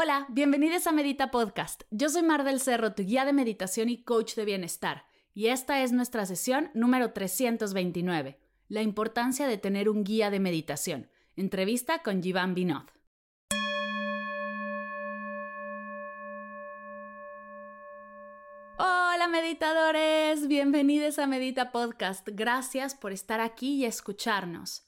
Hola, bienvenidos a Medita Podcast. Yo soy Mar del Cerro, tu guía de meditación y coach de bienestar, y esta es nuestra sesión número 329, la importancia de tener un guía de meditación. Entrevista con Jivan Binod. Hola meditadores, bienvenidos a Medita Podcast. Gracias por estar aquí y escucharnos.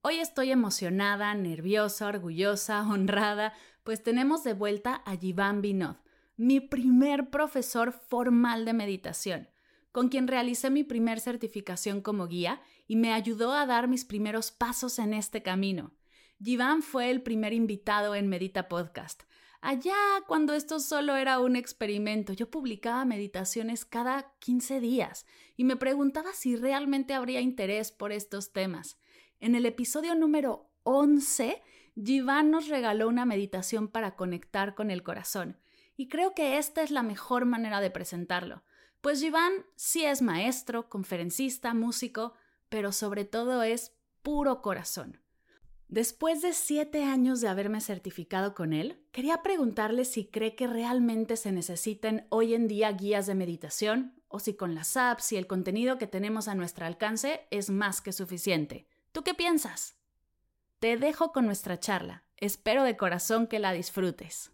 Hoy estoy emocionada, nerviosa, orgullosa, honrada, pues tenemos de vuelta a Jivan Binod, mi primer profesor formal de meditación, con quien realicé mi primer certificación como guía y me ayudó a dar mis primeros pasos en este camino. Jivan fue el primer invitado en Medita Podcast. Allá, cuando esto solo era un experimento, yo publicaba meditaciones cada 15 días y me preguntaba si realmente habría interés por estos temas. En el episodio número 11, Jivan nos regaló una meditación para conectar con el corazón, y creo que esta es la mejor manera de presentarlo, pues Jivan sí es maestro, conferencista, músico, pero sobre todo es puro corazón. Después de siete años de haberme certificado con él, quería preguntarle si cree que realmente se necesiten hoy en día guías de meditación o si con las apps y el contenido que tenemos a nuestro alcance es más que suficiente. ¿Tú qué piensas? Te dejo con nuestra charla. Espero de corazón que la disfrutes.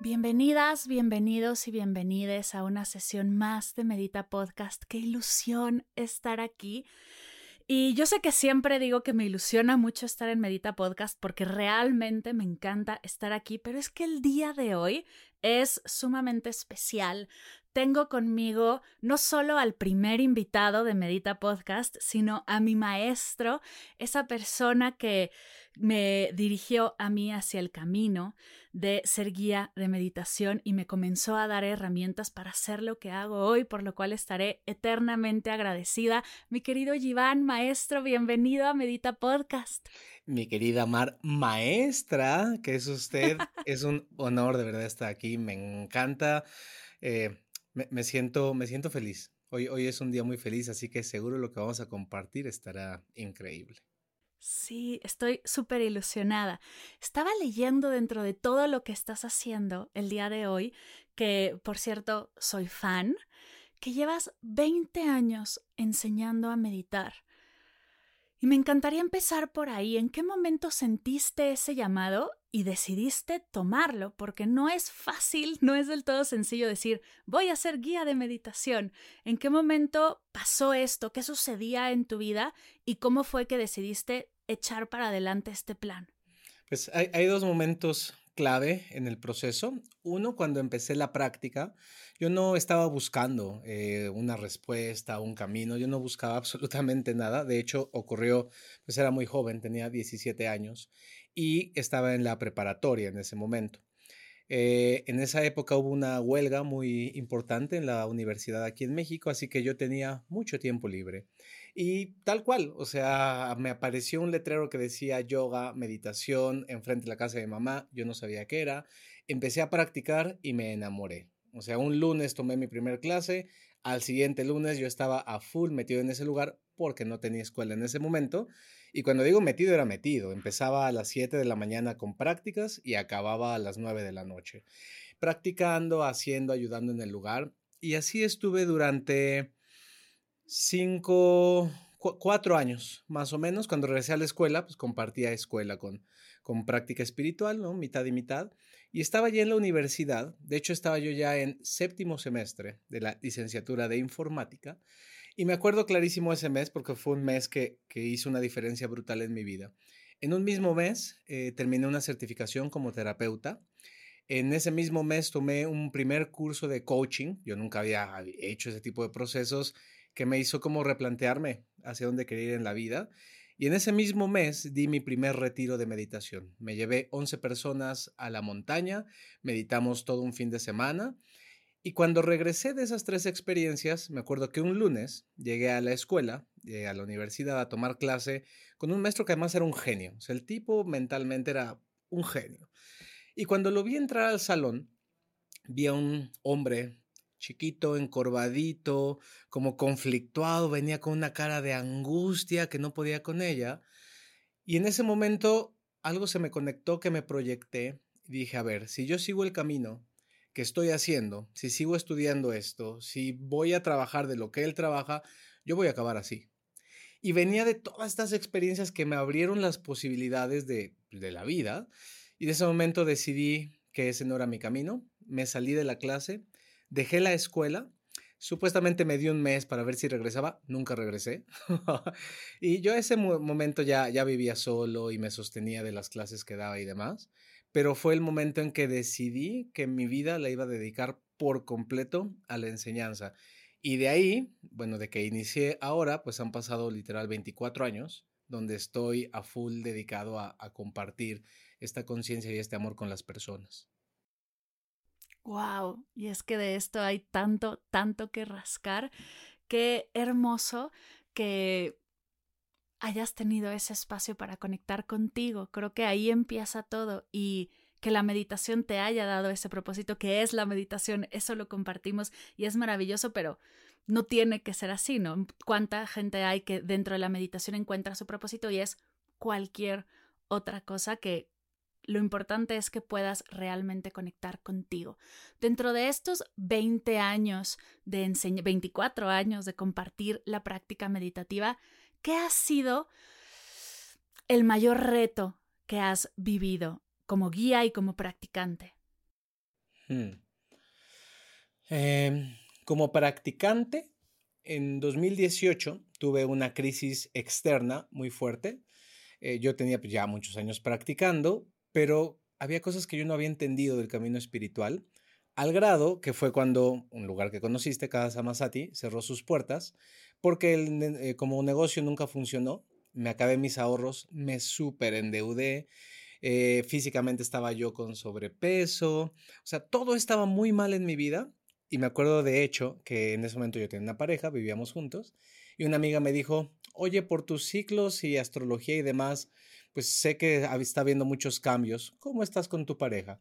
Bienvenidas, bienvenidos y bienvenides a una sesión más de Medita Podcast. Qué ilusión estar aquí. Y yo sé que siempre digo que me ilusiona mucho estar en Medita Podcast porque realmente me encanta estar aquí, pero es que el día de hoy es sumamente especial. Tengo conmigo no solo al primer invitado de Medita Podcast, sino a mi maestro, esa persona que me dirigió a mí hacia el camino de ser guía de meditación y me comenzó a dar herramientas para hacer lo que hago hoy, por lo cual estaré eternamente agradecida. Mi querido Iván, maestro, bienvenido a Medita Podcast. Mi querida Mar, maestra, que es usted, es un honor de verdad estar aquí, me encanta, eh, me, siento, me siento feliz. Hoy, hoy es un día muy feliz, así que seguro lo que vamos a compartir estará increíble. Sí, estoy súper ilusionada. Estaba leyendo dentro de todo lo que estás haciendo el día de hoy, que por cierto soy fan, que llevas 20 años enseñando a meditar. Y me encantaría empezar por ahí. ¿En qué momento sentiste ese llamado y decidiste tomarlo? Porque no es fácil, no es del todo sencillo decir, voy a ser guía de meditación. ¿En qué momento pasó esto? ¿Qué sucedía en tu vida? ¿Y cómo fue que decidiste echar para adelante este plan? Pues hay, dos momentos clave en el proceso. Uno, cuando empecé la práctica, yo no estaba buscando eh, una respuesta, un camino, yo no buscaba absolutamente nada. De hecho, ocurrió, pues era muy joven, tenía 17 años y estaba en la preparatoria en ese momento. Eh, en esa época hubo una huelga muy importante en la universidad aquí en México, así que yo tenía mucho tiempo libre. Y tal cual, o sea, me apareció un letrero que decía yoga, meditación, enfrente de la casa de mamá, yo no sabía qué era. Empecé a practicar y me enamoré. O sea, un lunes tomé mi primer clase, al siguiente lunes yo estaba a full metido en ese lugar porque no tenía escuela en ese momento. Y cuando digo metido, era metido. Empezaba a las 7 de la mañana con prácticas y acababa a las 9 de la noche. Practicando, haciendo, ayudando en el lugar. Y así estuve durante cinco, cuatro años más o menos. Cuando regresé a la escuela, pues compartía escuela con, con práctica espiritual, ¿no? Mitad y mitad. Y estaba ya en la universidad, de hecho estaba yo ya en séptimo semestre de la licenciatura de informática. Y me acuerdo clarísimo ese mes porque fue un mes que, que hizo una diferencia brutal en mi vida. En un mismo mes eh, terminé una certificación como terapeuta. En ese mismo mes tomé un primer curso de coaching. Yo nunca había hecho ese tipo de procesos que me hizo como replantearme hacia dónde quería ir en la vida. Y en ese mismo mes di mi primer retiro de meditación. Me llevé 11 personas a la montaña, meditamos todo un fin de semana. Y cuando regresé de esas tres experiencias, me acuerdo que un lunes llegué a la escuela, a la universidad a tomar clase con un maestro que además era un genio. O sea, el tipo mentalmente era un genio. Y cuando lo vi entrar al salón, vi a un hombre chiquito, encorvadito, como conflictuado, venía con una cara de angustia que no podía con ella. Y en ese momento algo se me conectó que me proyecté dije, a ver, si yo sigo el camino que estoy haciendo, si sigo estudiando esto, si voy a trabajar de lo que él trabaja, yo voy a acabar así. Y venía de todas estas experiencias que me abrieron las posibilidades de, de la vida. Y de ese momento decidí que ese no era mi camino. Me salí de la clase Dejé la escuela, supuestamente me dio un mes para ver si regresaba, nunca regresé. y yo ese momento ya, ya vivía solo y me sostenía de las clases que daba y demás, pero fue el momento en que decidí que mi vida la iba a dedicar por completo a la enseñanza. Y de ahí, bueno, de que inicié ahora, pues han pasado literal 24 años donde estoy a full dedicado a compartir esta conciencia y este amor con las personas. Wow, y es que de esto hay tanto, tanto que rascar. Qué hermoso que hayas tenido ese espacio para conectar contigo. Creo que ahí empieza todo y que la meditación te haya dado ese propósito, que es la meditación, eso lo compartimos y es maravilloso, pero no tiene que ser así, ¿no? ¿Cuánta gente hay que dentro de la meditación encuentra su propósito y es cualquier otra cosa que lo importante es que puedas realmente conectar contigo. Dentro de estos 20 años de enseñar, 24 años de compartir la práctica meditativa, ¿qué ha sido el mayor reto que has vivido como guía y como practicante? Hmm. Em, como practicante, en 2018 tuve una crisis externa muy fuerte. Eh, yo tenía pues, ya muchos años practicando, pero había cosas que yo no había entendido del camino espiritual, al grado que fue cuando un lugar que conociste, Casa cerró sus puertas, porque el, eh, como negocio nunca funcionó, me acabé mis ahorros, me súper endeudé, eh, físicamente estaba yo con sobrepeso, o sea, todo estaba muy mal en mi vida. Y me acuerdo de hecho que en ese momento yo tenía una pareja, vivíamos juntos, y una amiga me dijo, oye, por tus ciclos y astrología y demás, pues sé que está habiendo muchos cambios. ¿Cómo estás con tu pareja?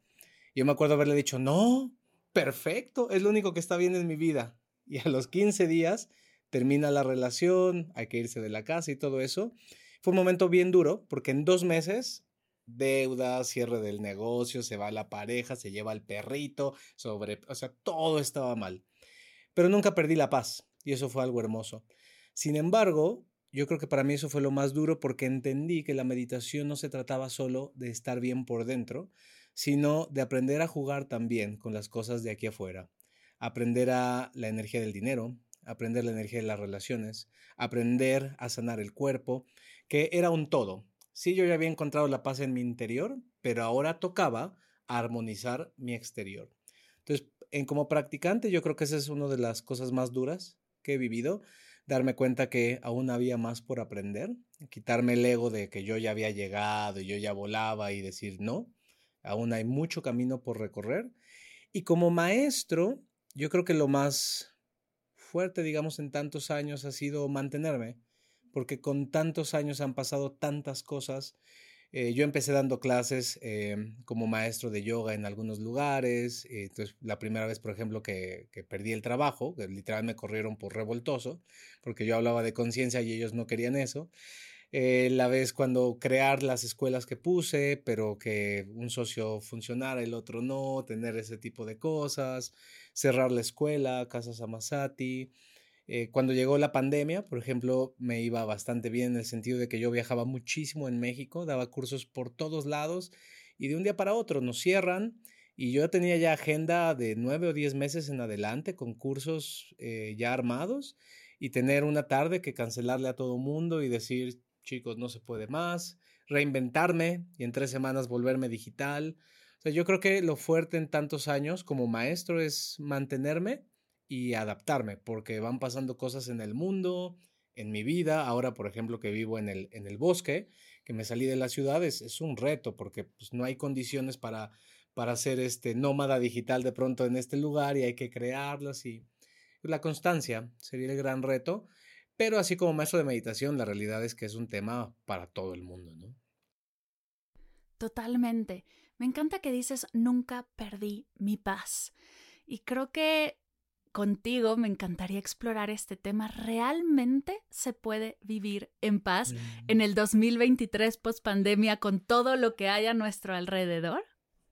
Yo me acuerdo haberle dicho, no, perfecto, es lo único que está bien en mi vida. Y a los 15 días termina la relación, hay que irse de la casa y todo eso. Fue un momento bien duro porque en dos meses, deuda, cierre del negocio, se va la pareja, se lleva el perrito, sobre, o sea, todo estaba mal. Pero nunca perdí la paz y eso fue algo hermoso. Sin embargo, yo creo que para mí eso fue lo más duro porque entendí que la meditación no se trataba solo de estar bien por dentro, sino de aprender a jugar también con las cosas de aquí afuera. Aprender a la energía del dinero, aprender la energía de las relaciones, aprender a sanar el cuerpo, que era un todo. Sí, yo ya había encontrado la paz en mi interior, pero ahora tocaba armonizar mi exterior. Entonces, en como practicante, yo creo que esa es una de las cosas más duras que he vivido, darme cuenta que aún había más por aprender, quitarme el ego de que yo ya había llegado y yo ya volaba y decir, no, aún hay mucho camino por recorrer. Y como maestro, yo creo que lo más fuerte, digamos, en tantos años ha sido mantenerme, porque con tantos años han pasado tantas cosas eh, yo empecé dando clases em, como maestro de yoga en algunos lugares. Eh, entonces, la primera vez, por ejemplo, que, perdí el trabajo, que literal me corrieron por revoltoso, porque yo hablaba de conciencia y ellos no querían eso. Eh, la vez cuando crear las escuelas que puse, pero que un socio funcionara, el otro no, tener ese tipo de cosas, cerrar la escuela, Casas Amasati. Eh, cuando llegó la pandemia, por ejemplo, me iba bastante bien en el sentido de que yo viajaba muchísimo en México, daba cursos por todos lados y de un día para otro nos cierran y yo tenía ya agenda de nueve o diez meses en adelante con cursos eh, ya armados y tener una tarde que cancelarle a todo mundo y decir, chicos, no se puede más, reinventarme y en tres semanas volverme digital. O sea, yo creo que lo fuerte en tantos años como maestro es mantenerme y adaptarme, porque van pasando cosas en el mundo, en mi vida. Ahora, por ejemplo, que vivo en el, en el bosque, que me salí de la ciudad, es, un reto, porque pues, no hay condiciones para, para ser este nómada digital de pronto en este lugar y hay que crearlas y la constancia sería el gran reto. Pero así como maestro de meditación, la realidad es que es un tema para todo el mundo, ¿no? Totalmente. Me encanta que dices, nunca perdí mi paz. Y creo que contigo me encantaría explorar este tema. ¿Realmente se puede vivir en paz en mm. el 2023 post pandemia con todo lo que hay a nuestro alrededor?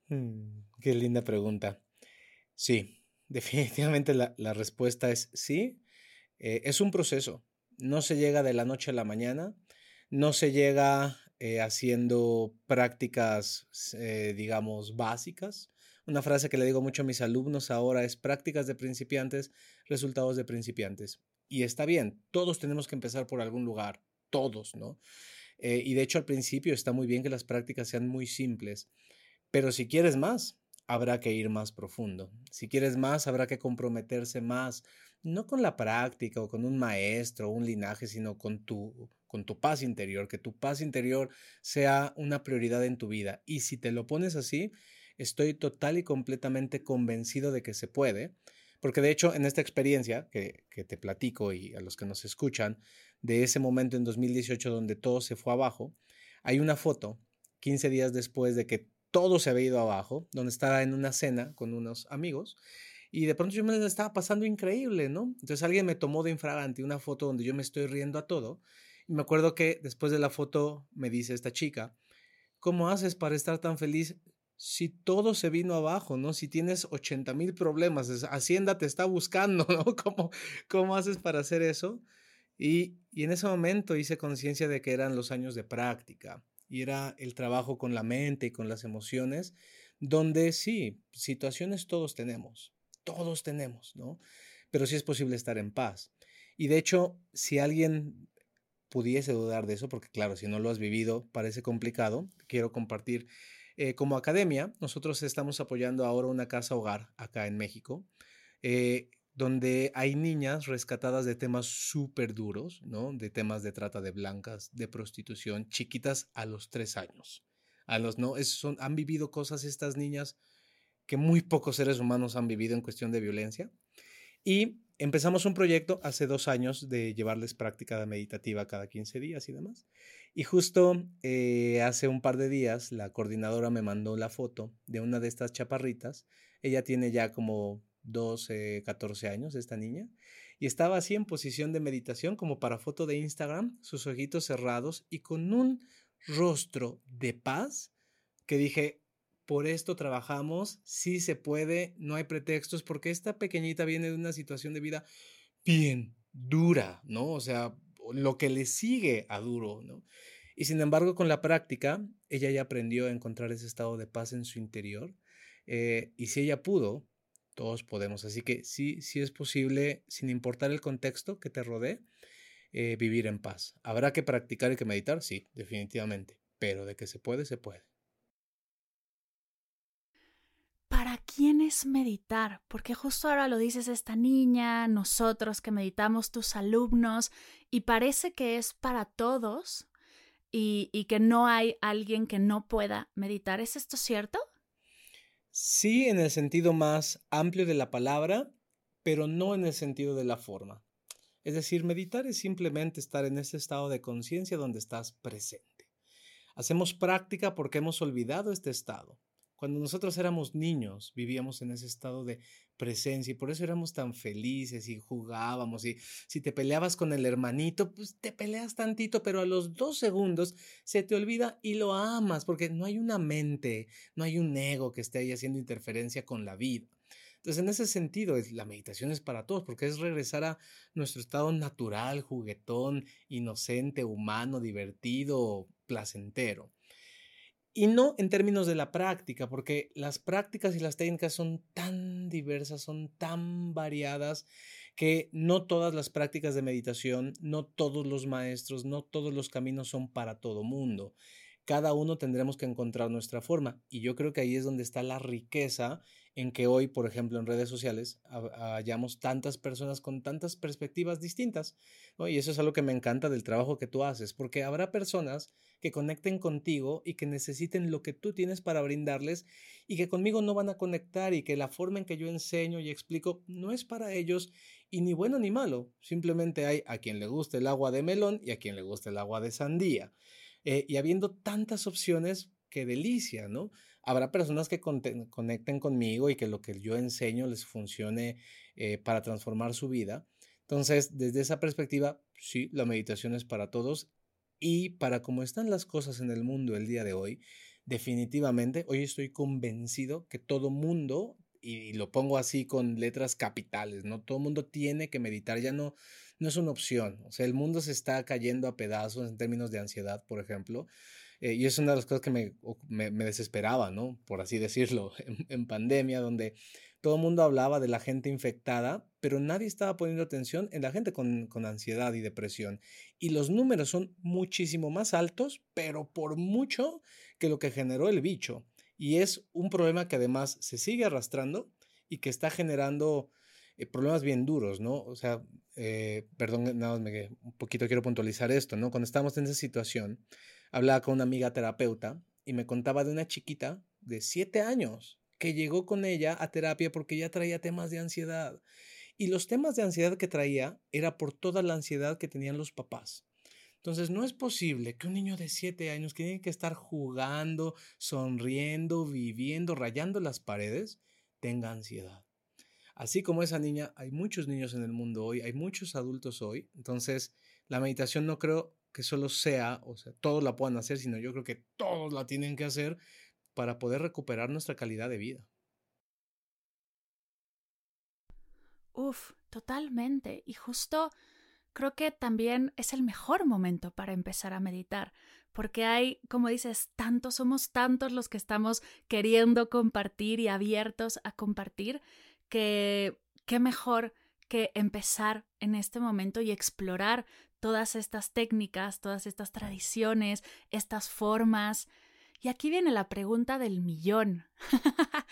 Mm, qué linda pregunta. Sí, definitivamente la, respuesta es sí. Eh, es un proceso. No se llega de la noche a la mañana. No se llega eh, haciendo prácticas, eh, digamos, básicas. Una frase que le digo mucho a mis alumnos ahora es prácticas de principiantes, resultados de principiantes. Y está bien, todos tenemos que empezar por algún lugar, todos, ¿no? Eh, y de hecho al principio está muy bien que las prácticas sean muy simples, pero si quieres más, habrá que ir más profundo. Si quieres más, habrá que comprometerse más, no con la práctica o con un maestro o un linaje, sino con tu con tu paz interior, que tu paz interior sea una prioridad en tu vida. Y si te lo pones así, estoy total y completamente convencido de que se puede, porque de hecho en esta experiencia que, que te platico y a los que nos escuchan, de ese momento en 2018 donde todo se fue abajo, hay una foto 15 días después de que todo se había ido abajo, donde estaba en una cena con unos amigos y de pronto yo me estaba pasando increíble, ¿no? Entonces alguien me tomó de infragante una foto donde yo me estoy riendo a todo y me acuerdo que después de la foto me dice esta chica, ¿cómo haces para estar tan feliz si todo se vino abajo, ¿no? Si tienes 80 mil problemas, Hacienda te está buscando, ¿no? ¿Cómo, cómo haces para hacer eso? Y, y en ese momento hice conciencia de que eran los años de práctica y era el trabajo con la mente y con las emociones, donde sí, situaciones todos tenemos, todos tenemos, ¿no? Pero sí es posible estar en paz. Y de hecho, si alguien pudiese dudar de eso, porque claro, si no lo has vivido parece complicado, quiero compartir. Eh, como academia, nosotros estamos apoyando ahora una casa hogar acá en México, eh, donde hay niñas rescatadas de temas súper duros, ¿no? De temas de trata de blancas, de prostitución, chiquitas a los tres años. A los, ¿no? son, han vivido cosas estas niñas que muy pocos seres humanos han vivido en cuestión de violencia. Y empezamos un proyecto hace dos años de llevarles práctica meditativa cada 15 días y demás. Y justo eh, hace un par de días la coordinadora me mandó la foto de una de estas chaparritas. Ella tiene ya como 12, 14 años, esta niña. Y estaba así en posición de meditación como para foto de Instagram, sus ojitos cerrados y con un rostro de paz que dije, por esto trabajamos, sí se puede, no hay pretextos, porque esta pequeñita viene de una situación de vida bien dura, ¿no? O sea, lo que le sigue a duro, ¿no? Y sin embargo, con la práctica, ella ya aprendió a encontrar ese estado de paz en su interior. Eh, y si ella pudo, todos podemos. Así que sí, sí es posible, sin importar el contexto que te rodee, eh, vivir en paz. ¿Habrá que practicar y que meditar? Sí, definitivamente. Pero de que se puede, se puede. ¿para quién es meditar? Porque justo ahora lo dices esta niña, nosotros que meditamos, tus alumnos, y parece que es para todos y, y que no hay alguien que no pueda meditar. ¿Es esto cierto? Sí, en el sentido más amplio de la palabra, pero no en el sentido de la forma. Es decir, meditar es simplemente estar en ese estado de conciencia donde estás presente. Hacemos práctica porque hemos olvidado este estado. Cuando nosotros éramos niños, vivíamos en ese estado de presencia y por eso éramos tan felices y jugábamos y si te peleabas con el hermanito, pues te peleas tantito, pero a los dos segundos se te olvida y lo amas porque no hay una mente, no hay un ego que esté ahí haciendo interferencia con la vida. Entonces, en ese sentido, la meditación es para todos, porque es regresar a nuestro estado natural, juguetón, inocente, humano, divertido, placentero. Y no en términos de la práctica, porque las prácticas y las técnicas son tan diversas, son tan variadas, que no todas las prácticas de meditación, no todos los maestros, no todos los caminos son para todo mundo. Cada uno tendremos que encontrar nuestra forma. Y yo creo que ahí es donde está la riqueza en que hoy, por ejemplo, en redes sociales hallamos tantas personas con tantas perspectivas distintas. Y eso es algo que me encanta del trabajo que tú haces, porque habrá personas que conecten contigo y que necesiten lo que tú tienes para brindarles y que conmigo no van a conectar y que la forma en que yo enseño y explico no es para ellos y ni bueno ni malo. Simplemente hay a quien le guste el agua de melón y a quien le guste el agua de sandía. Eh, y habiendo tantas opciones, qué delicia, ¿no? Habrá personas que conecten conmigo y que lo que yo enseño les funcione eh, para transformar su vida. Entonces, desde esa perspectiva, sí, la meditación es para todos y para cómo están las cosas en el mundo el día de hoy, definitivamente, hoy estoy convencido que todo mundo, y lo pongo así con letras capitales, ¿no? Todo mundo tiene que meditar, ya no, no es una opción. O sea, el mundo se está cayendo a pedazos en términos de ansiedad, por ejemplo. Eh, y es una de las cosas que me, me, desesperaba, ¿no? Por así decirlo, en, pandemia, donde todo el mundo hablaba de la gente infectada, pero nadie estaba poniendo atención en la gente con, con, ansiedad y depresión. Y los números son muchísimo más altos, pero por mucho que lo que generó el bicho. Y es un problema que además se sigue arrastrando y que está generando eh, problemas bien duros, ¿no? O sea, eh, perdón, nada más me, un poquito quiero puntualizar esto, ¿no? Cuando estamos en esa situación, hablaba con una amiga terapeuta y me contaba de una chiquita de siete años que llegó con ella a terapia porque ya traía temas de ansiedad. Y los temas de ansiedad que traía era por toda la ansiedad que tenían los papás. Entonces, no es posible que un niño de siete años que tiene que estar jugando, sonriendo, viviendo, rayando las paredes, tenga ansiedad. Así como esa niña, hay muchos niños en el mundo hoy, hay muchos adultos hoy. Entonces, la meditación no creo que solo sea, o sea, todos la puedan hacer, sino yo creo que todos la tienen que hacer para poder recuperar nuestra calidad de vida. Uf, totalmente. Y justo creo que también es el mejor momento para empezar a meditar, porque hay, como dices, tantos, somos tantos los que estamos queriendo compartir y abiertos a compartir, que qué mejor que empezar en este momento y explorar todas estas técnicas, todas estas tradiciones, estas formas. Y aquí viene la pregunta del millón.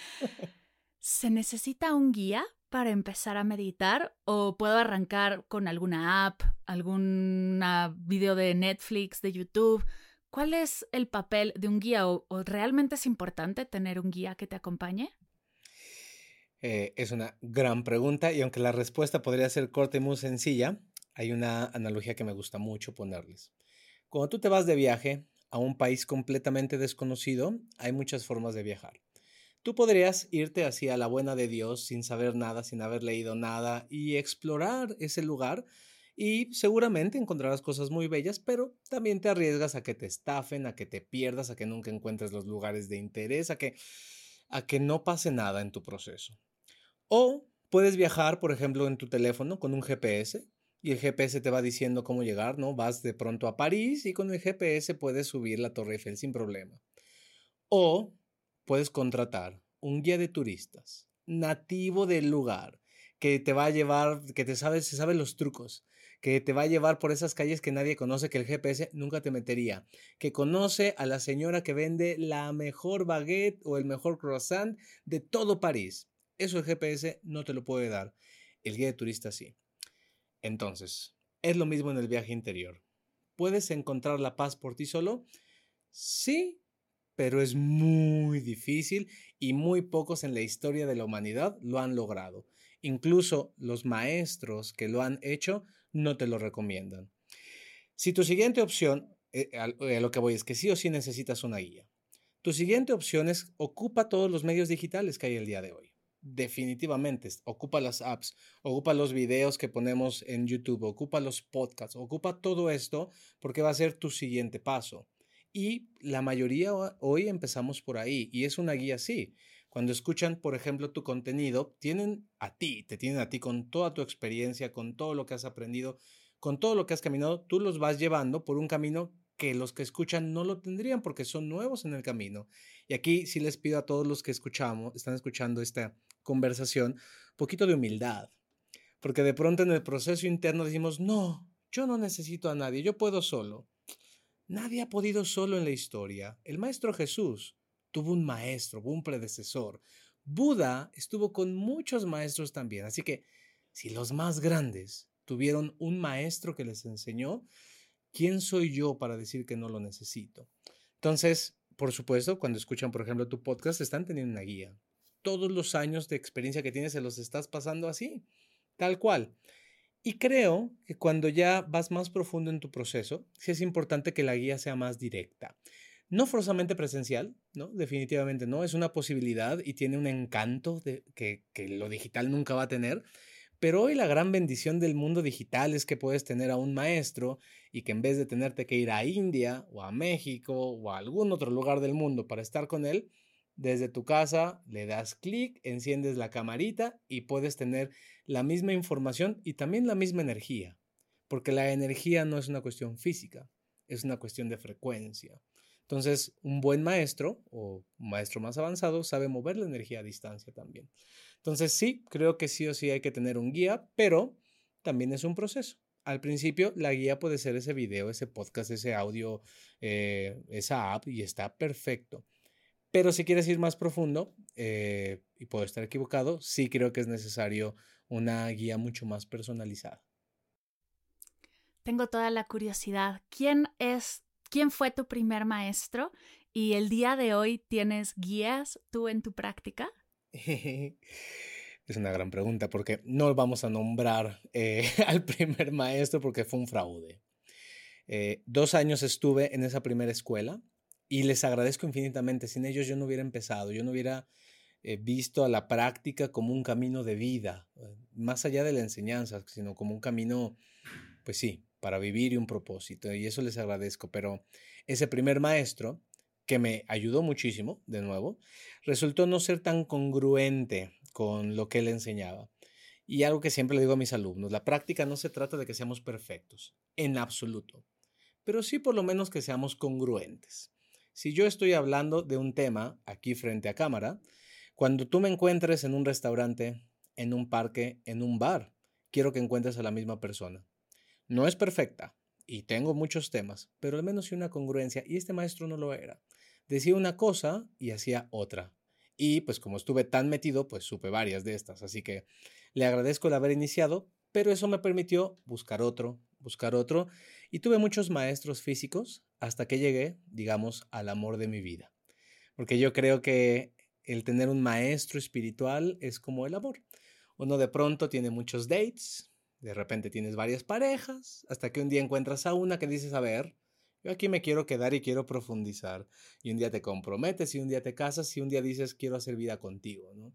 ¿Se necesita un guía para empezar a meditar o puedo arrancar con alguna app, algún video de Netflix, de YouTube? ¿Cuál es el papel de un guía o, realmente es importante tener un guía que te acompañe? Eh, es una gran pregunta y aunque la respuesta podría ser corta y muy sencilla, hay una analogía que me gusta mucho ponerles. Cuando tú te vas de viaje a un país completamente desconocido, hay muchas formas de viajar. Tú podrías irte así a la buena de Dios sin saber nada, sin haber leído nada y explorar ese lugar y seguramente encontrarás cosas muy bellas, pero también te arriesgas a que te estafen, a que te pierdas, a que nunca encuentres los lugares de interés, a que, a que no pase nada en tu proceso. O puedes viajar, por ejemplo, en tu teléfono con un GPS y el GPS te va diciendo cómo llegar, ¿no? Vas de pronto a París y con el GPS puedes subir la Torre Eiffel sin problema. O puedes contratar un guía de turistas nativo del lugar que te va a llevar, que te sabe, se sabe los trucos, que te va a llevar por esas calles que nadie conoce, que el GPS nunca te metería, que conoce a la señora que vende la mejor baguette o el mejor croissant de todo París. Eso el GPS no te lo puede dar. El guía de turistas sí. Entonces, es lo mismo en el viaje interior. ¿Puedes encontrar la paz por ti solo? Sí, pero es muy difícil y muy pocos en la historia de la humanidad lo han logrado. Incluso los maestros que lo han hecho no te lo recomiendan. Si tu siguiente opción, eh, a lo que voy es que sí o sí necesitas una guía. Tu siguiente opción es ocupa todos los medios digitales que hay el día de hoy definitivamente ocupa las apps, ocupa los videos que ponemos en YouTube, ocupa los podcasts, ocupa todo esto porque va a ser tu siguiente paso. Y la mayoría hoy empezamos por ahí y es una guía así. Cuando escuchan, por ejemplo, tu contenido, tienen a ti, te tienen a ti con toda tu experiencia, con todo lo que has aprendido, con todo lo que has caminado, tú los vas llevando por un camino que los que escuchan no lo tendrían porque son nuevos en el camino. Y aquí sí les pido a todos los que escuchamos, están escuchando esta conversación, poquito de humildad. Porque de pronto en el proceso interno decimos, no, yo no necesito a nadie, yo puedo solo. Nadie ha podido solo en la historia. El Maestro Jesús tuvo un maestro, un predecesor. Buda estuvo con muchos maestros también, así que si los más grandes tuvieron un maestro que les enseñó, ¿quién soy yo para decir que no lo necesito? Entonces, por supuesto, cuando escuchan, por ejemplo, tu podcast, están teniendo una guía. Todos los años de experiencia que tienes se los estás pasando así, tal cual. Y creo que cuando ya vas más profundo en tu proceso, sí es importante que la guía sea más directa. No forzosamente presencial, ¿no? Definitivamente no. Es una posibilidad y tiene un encanto de, que, que lo digital nunca va a tener. Pero hoy la gran bendición del mundo digital es que puedes tener a un maestro y que en vez de tenerte que ir a India o a México o a algún otro lugar del mundo para estar con él, desde tu casa le das clic, enciendes la camarita y puedes tener la misma información y también la misma energía. Porque la energía no es una cuestión física, es una cuestión de frecuencia. Entonces, un buen maestro o un maestro más avanzado sabe mover la energía a distancia también. Entonces, sí, creo que sí o sí hay que tener un guía, pero también es un proceso. Al principio, la guía puede ser ese video, ese podcast, ese audio, eh, esa app y está perfecto. Pero si quieres ir más profundo, eh, y puedo estar equivocado, sí creo que es necesario una guía mucho más personalizada. Tengo toda la curiosidad. ¿Quién es ¿Quién fue tu primer maestro? ¿Y el día de hoy tienes guías tú en tu práctica? Es una gran pregunta porque no vamos a nombrar eh, al primer maestro porque fue un fraude. Eh, dos años estuve en esa primera escuela y les agradezco infinitamente. Sin ellos yo no hubiera empezado, yo no hubiera eh, visto a la práctica como un camino de vida, más allá de la enseñanza, sino como un camino, pues sí, para vivir y un propósito. Y eso les agradezco. Pero ese primer maestro, que me ayudó muchísimo, de nuevo, resultó no ser tan congruente con lo que él enseñaba. Y algo que siempre le digo a mis alumnos, la práctica no se trata de que seamos perfectos, en absoluto, pero sí por lo menos que seamos congruentes. Si yo estoy hablando de un tema aquí frente a cámara, cuando tú me encuentres en un restaurante, en un parque, en un bar, quiero que encuentres a la misma persona. No es perfecta y tengo muchos temas, pero al menos sí una congruencia y este maestro no lo era. Decía una cosa y hacía otra. Y pues como estuve tan metido, pues supe varias de estas. Así que le agradezco el haber iniciado, pero eso me permitió buscar otro, buscar otro. Y tuve muchos maestros físicos hasta que llegué, digamos, al amor de mi vida. Porque yo creo que el tener un maestro espiritual es como el amor. Uno de pronto tiene muchos dates, de repente tienes varias parejas, hasta que un día encuentras a una que dices, a ver, yo aquí me quiero quedar y quiero profundizar. Y un día te comprometes y un día te casas y un día dices, quiero hacer vida contigo, ¿no?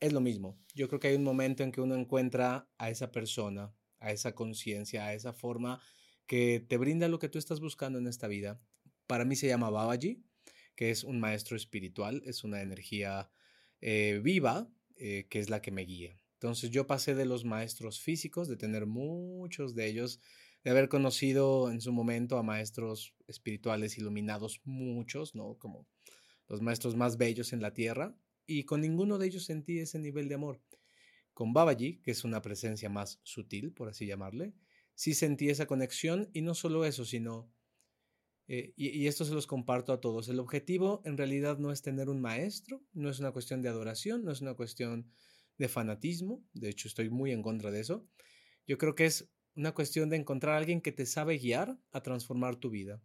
Es lo mismo. Yo creo que hay un momento en que uno encuentra a esa persona, a esa conciencia, a esa forma que te brinda lo que tú estás buscando en esta vida. Para mí se llama Babaji, que es un maestro espiritual, es una energía eh, viva eh, que es la que me guía. Entonces yo pasé de los maestros físicos, de tener muchos de ellos, de haber conocido en su momento a maestros espirituales iluminados, muchos, ¿no? Como los maestros más bellos en la tierra, y con ninguno de ellos sentí ese nivel de amor. Con Babaji, que es una presencia más sutil, por así llamarle, sí sentí esa conexión y no solo eso, sino, eh, y, y, esto se los comparto a todos, el objetivo en realidad no es tener un maestro, no es una cuestión de adoración, no es una cuestión de fanatismo, de hecho estoy muy en contra de eso. Yo creo que es una cuestión de encontrar a alguien que te sabe guiar a transformar tu vida.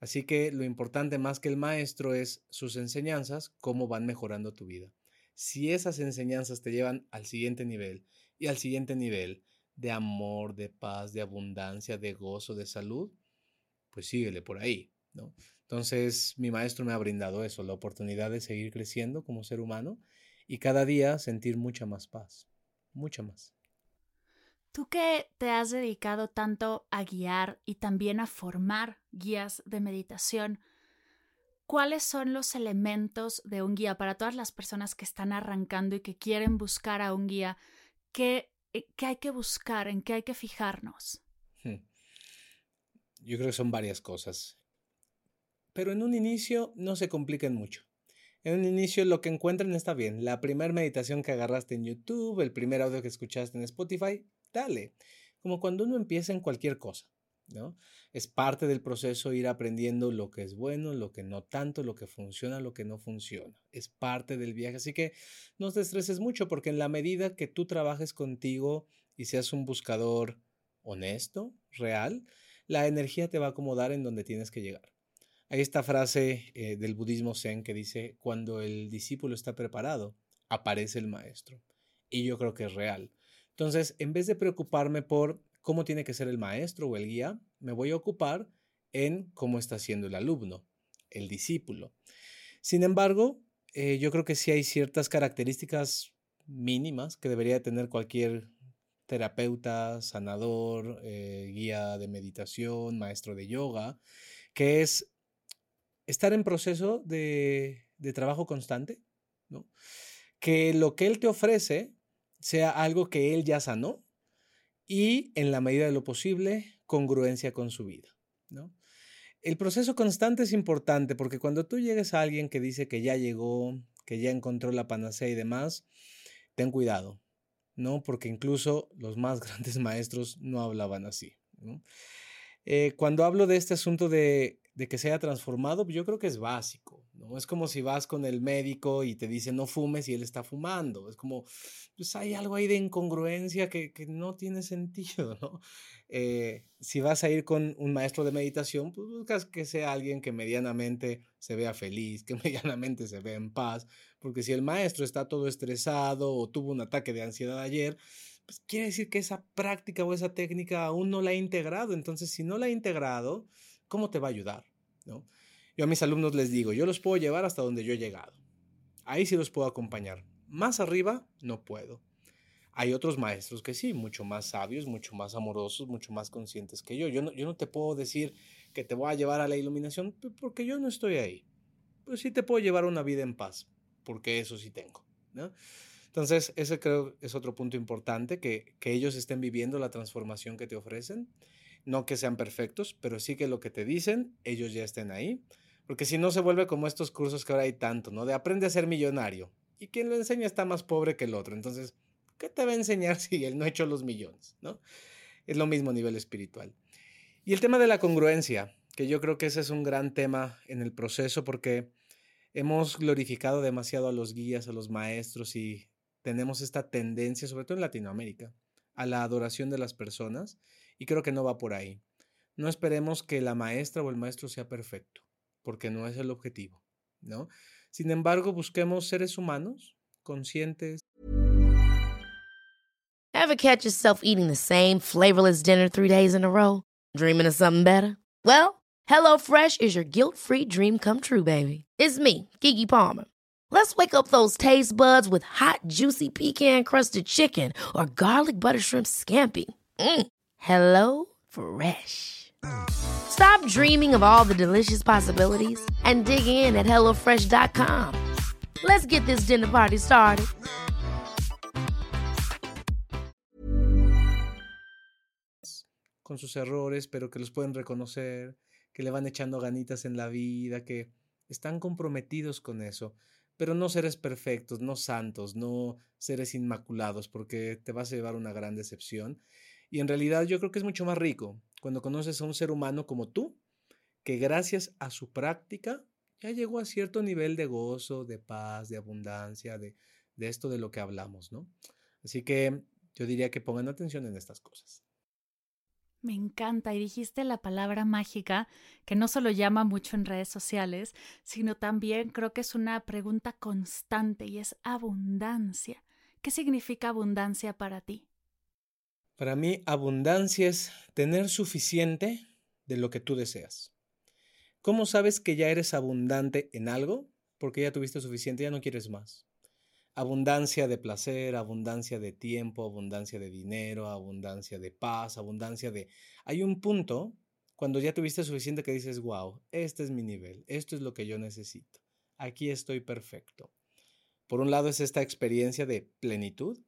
Así que lo importante más que el maestro es sus enseñanzas, cómo van mejorando tu vida. Si esas enseñanzas te llevan al siguiente nivel y al siguiente nivel de amor, de paz, de abundancia, de gozo, de salud, pues síguele por ahí, ¿no? Entonces, mi maestro me ha brindado eso, la oportunidad de seguir creciendo como ser humano y cada día sentir mucha más paz, mucha más. Tú que te has dedicado tanto a guiar y también a formar guías de meditación, ¿cuáles son los elementos de un guía para todas las personas que están arrancando y que quieren buscar a un guía? ¿Qué, qué hay que buscar? ¿En qué hay que fijarnos? Hmm. Yo creo que son varias cosas. Pero en un inicio no se compliquen mucho. En un inicio lo que encuentren está bien. La primera meditación que agarraste en YouTube, el primer audio que escuchaste en Spotify, dale. Como cuando uno empieza en cualquier cosa. Es parte del proceso ir aprendiendo lo que es bueno, lo que no tanto, lo que funciona, lo que no funciona. Es parte del viaje. Así que no te estreses mucho porque en la medida que tú trabajes contigo y seas un buscador honesto, real, la energía te va a acomodar en donde tienes que llegar. Hay esta frase eh, del budismo zen que dice, cuando el discípulo está preparado, aparece el maestro. Y yo creo que es real. Entonces, en vez de preocuparme por cómo tiene que ser el maestro o el guía, me voy a ocupar en cómo está siendo el alumno, el discípulo. Sin embargo, eh, yo creo que sí hay ciertas características mínimas que debería tener cualquier terapeuta, sanador, eh, guía de meditación, maestro de yoga, que es estar en proceso de, trabajo constante, ¿no? Que lo que él te ofrece sea algo que él ya sanó y en la medida de lo posible, congruencia con su vida, ¿no? El proceso constante es importante porque cuando tú llegues a alguien que dice que ya llegó, que ya encontró la panacea y demás, ten cuidado, ¿no? Porque incluso los más grandes maestros no hablaban así. Eh, cuando hablo de este asunto de, de, que se haya transformado, yo creo que es básico, ¿no? Es como si vas con el médico y te dice no fumes y él está fumando. Es como, pues hay algo ahí de incongruencia que, que no tiene sentido, ¿no? Eh, si vas a ir con un maestro de meditación, pues buscas que sea alguien que medianamente se vea feliz, que medianamente se vea en paz, porque si el maestro está todo estresado o tuvo un ataque de ansiedad ayer, pues quiere decir que esa práctica o esa técnica aún no la ha integrado. Entonces, si no la ha integrado, ¿cómo te va a ayudar? ¿No? Yo a mis alumnos les digo, yo los puedo llevar hasta donde yo he llegado. Ahí sí los puedo acompañar. Más arriba, no puedo. Hay otros maestros que sí, mucho más sabios, mucho más amorosos, mucho más conscientes que yo. Yo no, yo no te puedo decir que te voy a llevar a la iluminación porque yo no estoy ahí. Pero sí te puedo llevar una vida en paz, porque eso sí tengo. Entonces, ese creo es otro punto importante, que, que ellos estén viviendo la transformación que te ofrecen. No que sean perfectos, pero sí que lo que te dicen, ellos ya estén ahí. Porque si no se vuelve como estos cursos que ahora hay tanto, ¿no? De aprende a ser millonario. Y quien lo enseña está más pobre que el otro. Entonces, ¿qué te va a enseñar si él no ha hecho los millones? ¿no? Es lo mismo a nivel espiritual. Y el tema de la congruencia, que yo creo que ese es un gran tema en el proceso porque hemos glorificado demasiado a los guías, a los maestros y tenemos esta tendencia, sobre todo en Latinoamérica, a la adoración de las personas y creo que no va por ahí. No esperemos que la maestra o el maestro sea perfecto, porque no es el objetivo, ¿no? Sin embargo, busquemos seres humanos conscientes, Ever catch yourself eating the same flavorless dinner three days in a row? Dreaming of something better? Well, HelloFresh is your guilt-free dream come true, baby. It's me, Kiki Palmer. Let's wake up those taste buds with hot, juicy pecan-crusted chicken or garlic butter shrimp scampi. Mm. Hello Fresh. Stop dreaming of all the delicious possibilities and dig in at HelloFresh.com. Let's get this dinner party started. con sus errores, pero que los pueden reconocer, que le van echando ganitas en la vida, que están comprometidos con eso, pero no seres perfectos, no santos, no seres inmaculados, porque te vas a llevar una gran decepción. Y en realidad yo creo que es mucho más rico cuando conoces a un ser humano como tú, que gracias a su práctica ya llegó a cierto nivel de gozo, de paz, de abundancia, de, de esto de lo que hablamos, ¿no? Así que yo diría que pongan atención en estas cosas. Me encanta y dijiste la palabra mágica que no solo llama mucho en redes sociales, sino también creo que es una pregunta constante y es abundancia. ¿Qué significa abundancia para ti? Para mí, abundancia es tener suficiente de lo que tú deseas. ¿Cómo sabes que ya eres abundante en algo? Porque ya tuviste suficiente, ya no quieres más abundancia de placer, abundancia de tiempo, abundancia de dinero, abundancia de paz, abundancia de... Hay un punto cuando ya tuviste suficiente que dices, wow, este es mi nivel, esto es lo que yo necesito, aquí estoy perfecto. Por un lado es esta experiencia de plenitud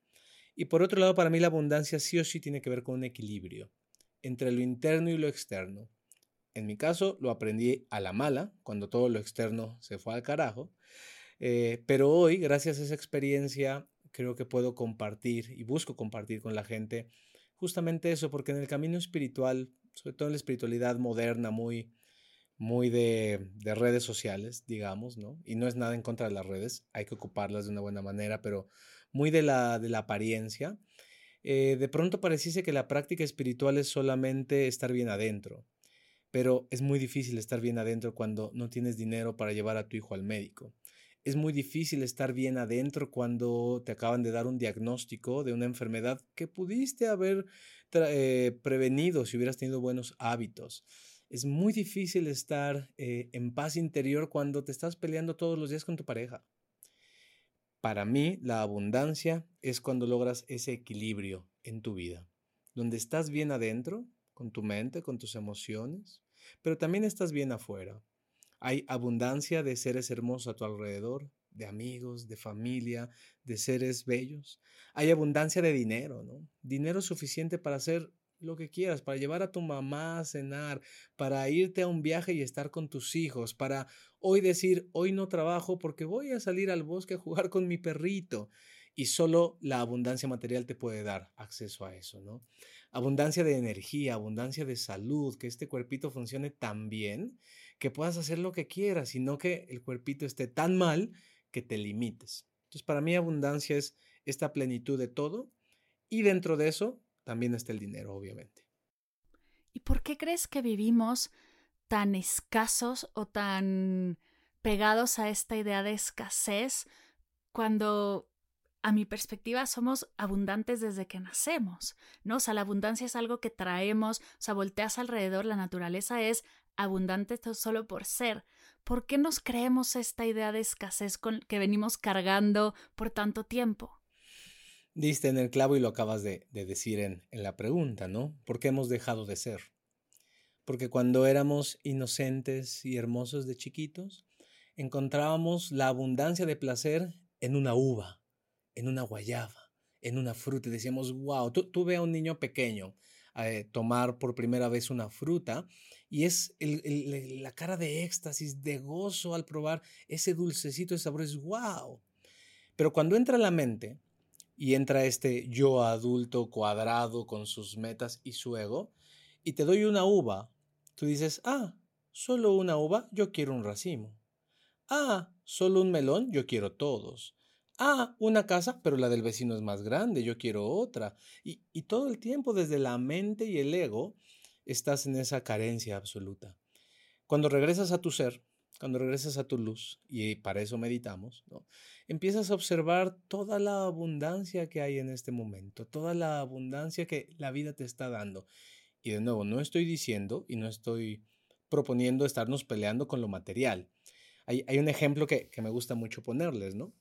y por otro lado para mí la abundancia sí o sí tiene que ver con un equilibrio entre lo interno y lo externo. En mi caso lo aprendí a la mala, cuando todo lo externo se fue al carajo, eh, pero hoy, gracias a esa experiencia, creo que puedo compartir y busco compartir con la gente justamente eso, porque en el camino espiritual sobre todo en la espiritualidad moderna, muy, muy de, de, redes sociales, digamos, ¿no? Y no es nada en contra de las redes, hay que ocuparlas de una buena manera, pero muy de la, de la apariencia. Eh, de pronto pareciese que la práctica espiritual es solamente estar bien adentro, pero es muy difícil estar bien adentro cuando no tienes dinero para llevar a tu hijo al médico. Es muy difícil estar bien adentro cuando te acaban de dar un diagnóstico de una enfermedad que pudiste haber eh, prevenido si hubieras tenido buenos hábitos. Es muy difícil estar eh, en paz interior cuando te estás peleando todos los días con tu pareja. Para mí, la abundancia es cuando logras ese equilibrio en tu vida, donde estás bien adentro, con tu mente, con tus emociones, pero también estás bien afuera. Hay abundancia de seres hermosos a tu alrededor, de amigos, de familia, de seres bellos. Hay abundancia de dinero, ¿no? Dinero suficiente para hacer lo que quieras, para llevar a tu mamá a cenar, para irte a un viaje y estar con tus hijos, para hoy decir, hoy no trabajo porque voy a salir al bosque a jugar con mi perrito. Y solo la abundancia material te puede dar acceso a eso, ¿no? Abundancia de energía, abundancia de salud, que este cuerpito funcione tan bien que puedas hacer lo que quieras, y no que el cuerpito esté tan mal que te limites. Entonces, para mí abundancia es esta plenitud de todo y dentro de eso también está el dinero, obviamente. ¿Y por qué crees que vivimos tan escasos o tan pegados a esta idea de escasez cuando a mi perspectiva somos abundantes desde que nacemos, ¿no? O sea, la abundancia es algo que traemos, o sea, volteas alrededor, la naturaleza es abundante solo por ser. ¿Por qué nos creemos esta idea de escasez con que venimos cargando por tanto tiempo? Diste en el clavo y lo acabas de, decir en, la pregunta, ¿no? ¿Por qué hemos dejado de ser? Porque cuando éramos inocentes y hermosos de chiquitos, encontrábamos la abundancia de placer en una uva, en una guayaba, en una fruta. Decíamos, wow, tú, tú ve a un niño pequeño eh, tomar por primera vez una fruta y es la cara de éxtasis, de gozo al probar ese dulcecito de sabor, es wow. Pero cuando entra la mente, y entra este yo adulto cuadrado con sus metas y su ego, y te doy una uva, tú dices, ah, solo una uva, yo quiero un racimo. Ah, solo un melón, yo quiero todos. Ah, una casa, pero la del vecino es más grande, yo quiero otra. Y, y todo el tiempo desde la mente y el ego estás en esa carencia absoluta. Cuando regresas a tu ser, cuando regresas a tu luz, y para eso meditamos, empiezas a observar toda la abundancia que hay en este momento, toda la abundancia que la vida te está dando. Y de nuevo, no estoy diciendo y no estoy proponiendo estarnos peleando con lo material. Hay, hay un ejemplo que, que me gusta mucho ponerles, ¿no?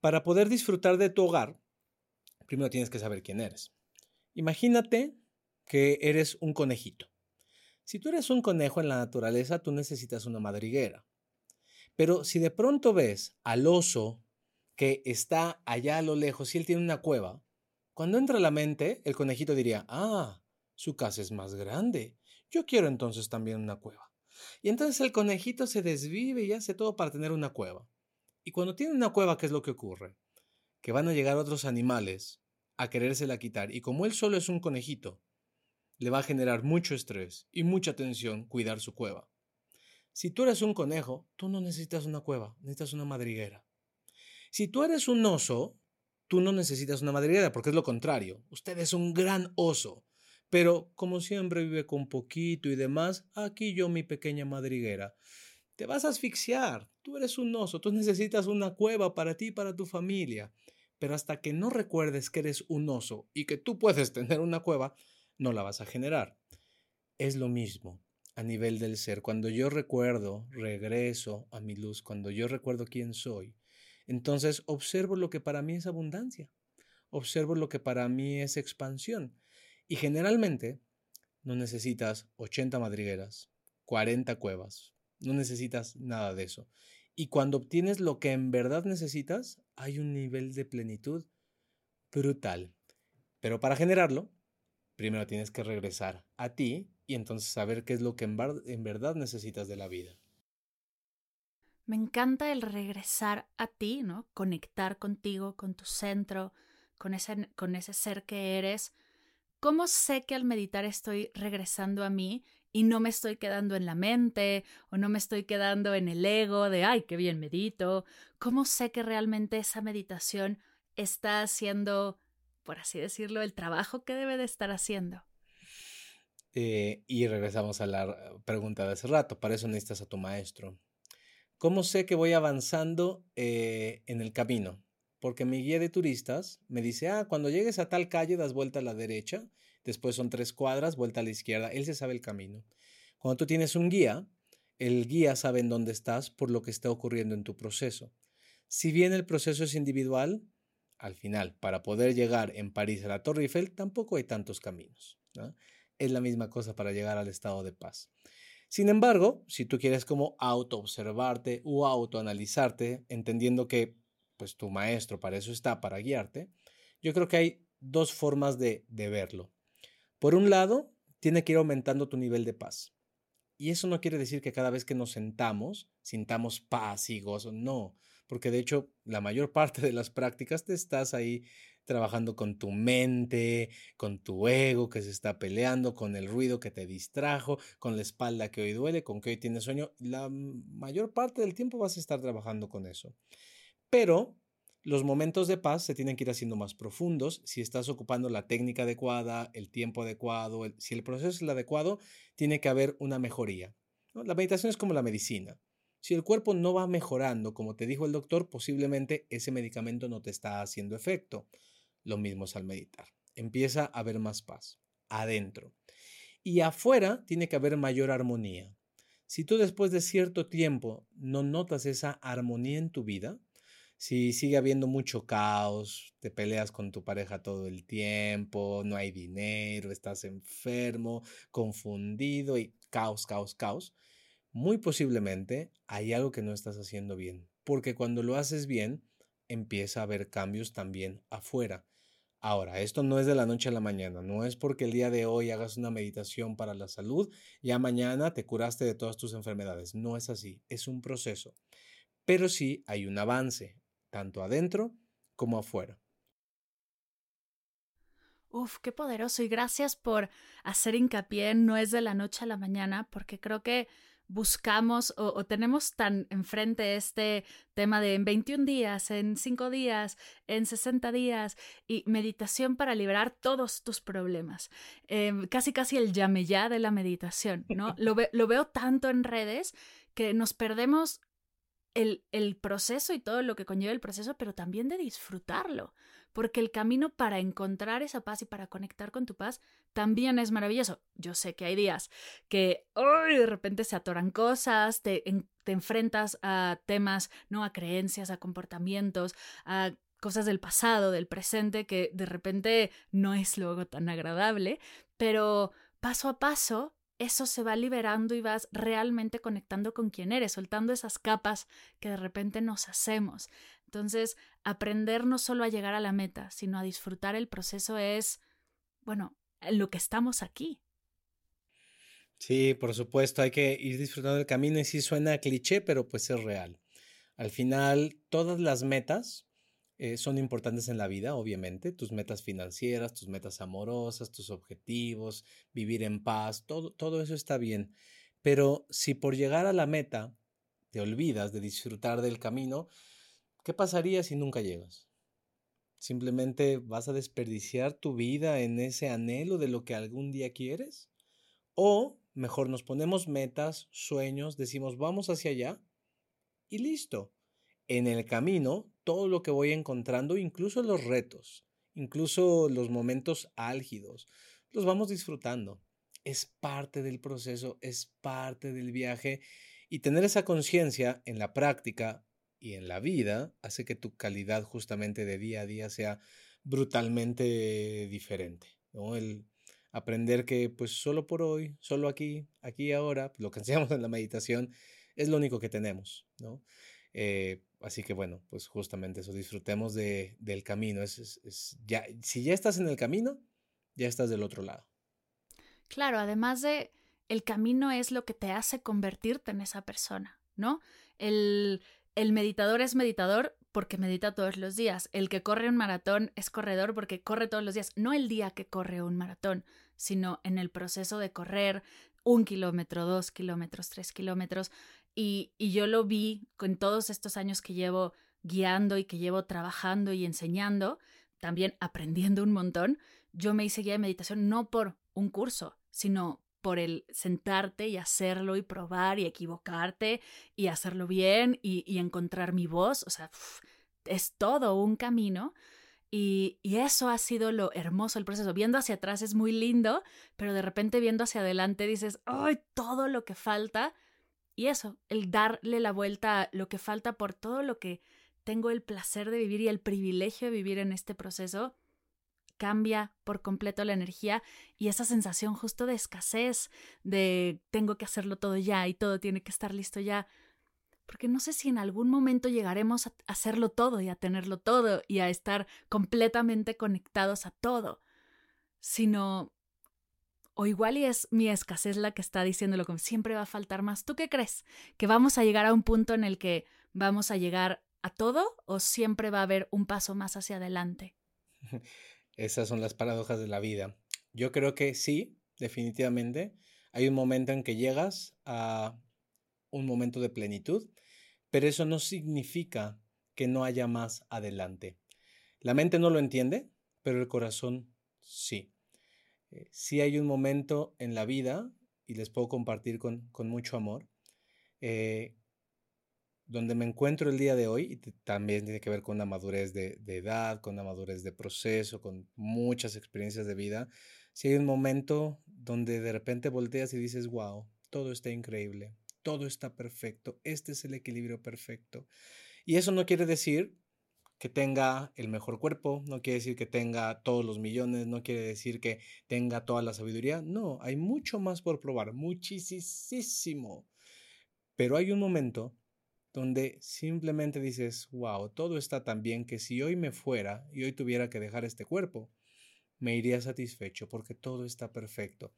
Para poder disfrutar de tu hogar, primero tienes que saber quién eres. Imagínate que eres un conejito. Si tú eres un conejo en la naturaleza, tú necesitas una madriguera. Pero si de pronto ves al oso que está allá a lo lejos y él tiene una cueva, cuando entra a la mente, el conejito diría, ah, su casa es más grande. Yo quiero entonces también una cueva. Y entonces el conejito se desvive y hace todo para tener una cueva. Y cuando tiene una cueva, ¿qué es lo que ocurre? Que van a llegar otros animales a querérsela quitar. Y como él solo es un conejito, le va a generar mucho estrés y mucha tensión cuidar su cueva. Si tú eres un conejo, tú no necesitas una cueva, necesitas una madriguera. Si tú eres un oso, tú no necesitas una madriguera, porque es lo contrario. Usted es un gran oso. Pero como siempre vive con poquito y demás, aquí yo mi pequeña madriguera. Te vas a asfixiar. Tú eres un oso, tú necesitas una cueva para ti y para tu familia. Pero hasta que no recuerdes que eres un oso y que tú puedes tener una cueva, no la vas a generar. Es lo mismo a nivel del ser. Cuando yo recuerdo, regreso a mi luz, cuando yo recuerdo quién soy, entonces observo lo que para mí es abundancia, observo lo que para mí es expansión. Y generalmente no necesitas 80 madrigueras, 40 cuevas, no necesitas nada de eso. Y cuando obtienes lo que en verdad necesitas, hay un nivel de plenitud brutal. Pero para generarlo, primero tienes que regresar a ti y entonces saber qué es lo que en, verdad necesitas de la vida. Me encanta el regresar a ti, ¿no? Conectar contigo, con tu centro, con ese, con ese ser que eres. ¿cómo sé que al meditar estoy regresando a mí y no me estoy quedando en la mente o no me estoy quedando en el ego de, ay, qué bien medito? ¿Cómo sé que realmente esa meditación está haciendo, por así decirlo, el trabajo que debe de estar haciendo? Eh, y regresamos a la pregunta de hace rato, para eso necesitas a tu maestro. ¿Cómo sé que voy avanzando eh, en el camino? Porque mi guía de turistas me dice, ah, cuando llegues a tal calle das vuelta a la derecha, después son tres cuadras, vuelta a la izquierda, él se sabe el camino. Cuando tú tienes un guía, el guía sabe en dónde estás por lo que está ocurriendo en tu proceso. Si bien el proceso es individual, al final, para poder llegar en París a la Torre Eiffel, tampoco hay tantos caminos. Es la misma cosa para llegar al estado de paz. Sin embargo, si tú quieres como auto-observarte o autoanalizarte, entendiendo que pues tu maestro para eso está, para guiarte, yo creo que hay dos formas de, de verlo. Por un lado, tiene que ir aumentando tu nivel de paz. Y eso no quiere decir que cada vez que nos sentamos sintamos paz y gozo, no, porque de hecho la mayor parte de las prácticas te estás ahí trabajando con tu mente, con tu ego que se está peleando, con el ruido que te distrajo, con la espalda que hoy duele, con que hoy tienes sueño. La mayor parte del tiempo vas a estar trabajando con eso. Pero los momentos de paz se tienen que ir haciendo más profundos si estás ocupando la técnica adecuada, el tiempo adecuado, si el proceso es el adecuado, tiene que haber una mejoría. La meditación es como la medicina. Si el cuerpo no va mejorando, como te dijo el doctor, posiblemente ese medicamento no te está haciendo efecto. Lo mismo es al meditar. Empieza a haber más paz adentro. Y afuera tiene que haber mayor armonía. Si tú después de cierto tiempo no notas esa armonía en tu vida, si sigue habiendo mucho caos, te peleas con tu pareja todo el tiempo, no hay dinero, estás enfermo, confundido y caos, caos, caos, muy posiblemente hay algo que no estás haciendo bien. Porque cuando lo haces bien, empieza a haber cambios también afuera. Ahora, esto no es de la noche a la mañana, no es porque el día de hoy hagas una meditación para la salud, ya mañana te curaste de todas tus enfermedades. No es así, es un proceso. Pero sí hay un avance, tanto adentro como afuera. Uf, qué poderoso y gracias por hacer hincapié no es de la noche a la mañana, porque creo que buscamos o, tenemos tan enfrente este tema de en 21 días, en 5 días, en 60 días y meditación para liberar todos tus problemas. Em, casi casi el llame ya de la meditación, ¿no? Lo, lo veo tanto en redes que nos perdemos el, el, proceso y todo lo que conlleva el proceso, pero también de disfrutarlo porque el camino para encontrar esa paz y para conectar con tu paz también es maravilloso. Yo sé que hay días que de repente se atoran cosas, te, te enfrentas a temas, no a creencias, a comportamientos, a cosas del pasado, del presente, que de repente no es luego tan agradable, pero paso a paso eso se va liberando y vas realmente conectando con quien eres, soltando esas capas que de repente nos hacemos. Entonces, aprender no solo a llegar a la meta, sino a disfrutar el proceso es, bueno, lo que estamos aquí. Sí, por supuesto, hay que ir disfrutando del camino y sí suena cliché, pero pues es real. Al final, todas las metas eh, son importantes en la vida, obviamente, tus metas financieras, tus metas amorosas, tus objetivos, vivir en paz, todo, todo eso está bien. Pero si por llegar a la meta te olvidas de disfrutar del camino, ¿Qué pasaría si nunca llegas? ¿Simplemente vas a desperdiciar tu vida en ese anhelo de lo que algún día quieres? ¿O mejor nos ponemos metas, sueños, decimos vamos hacia allá y listo? En el camino, todo lo que voy encontrando, incluso los retos, incluso los momentos álgidos, los vamos disfrutando. Es parte del proceso, es parte del viaje y tener esa conciencia en la práctica y en la vida hace que tu calidad justamente de día a día sea brutalmente diferente. ¿no? El aprender que pues solo por hoy, solo aquí, aquí y ahora, lo que enseñamos en la meditación es lo único que tenemos. ¿no? Eh, así que bueno, pues justamente eso, disfrutemos de, del camino. Es, es, ya, si ya estás en el camino, ya estás del otro lado. Claro, además de el camino es lo que te hace convertirte en esa persona, ¿no? El, el meditador es meditador porque medita todos los días. El que corre un maratón es corredor porque corre todos los días, no el día que corre un maratón, sino en el proceso de correr un kilómetro, dos kilómetros, tres kilómetros. Y, y yo lo vi con todos estos años que llevo guiando y que llevo trabajando y enseñando, también aprendiendo un montón. Yo me hice guía de meditación no por un curso, sino por el sentarte y hacerlo y probar y equivocarte y hacerlo bien y, encontrar mi voz. O sea, es todo un camino. Y, y, eso ha sido lo hermoso del proceso. Viendo hacia atrás es muy lindo, pero de repente viendo hacia adelante dices, ¡ay! Todo lo que falta. Y eso, el darle la vuelta a lo que falta por todo lo que tengo el placer de vivir y el privilegio de vivir en este proceso, cambia por completo la energía y esa sensación justo de escasez, de tengo que hacerlo todo ya y todo tiene que estar listo ya. Porque no sé si en algún momento llegaremos a hacerlo todo y a tenerlo todo y a estar completamente conectados a todo, sino o igual y es mi escasez la que está diciéndolo como siempre va a faltar más. ¿Tú qué crees? ¿Que vamos a llegar a un punto en el que vamos a llegar a todo o siempre va a haber un paso más hacia adelante? Esas son las paradojas de la vida. Yo creo que sí, definitivamente. Hay un momento en que llegas a un momento de plenitud, pero eso no significa que no haya más adelante. La mente no lo entiende, pero el corazón sí. Eh, sí hay un momento en la vida, y les puedo compartir con, mucho amor, eh, donde me encuentro el día de hoy, y también tiene que ver con una madurez de, edad, con una madurez de proceso, con muchas experiencias de vida, si hay un momento donde de repente volteas y dices, wow, todo está increíble, todo está perfecto, este es el equilibrio perfecto. Y eso no quiere decir que tenga el mejor cuerpo, no quiere decir que tenga todos los millones, no quiere decir que tenga toda la sabiduría, no, hay mucho más por probar, muchísimo. Pero hay un momento donde simplemente dices, wow, todo está tan bien que si hoy me fuera y hoy tuviera que dejar este cuerpo, me iría satisfecho porque todo está perfecto.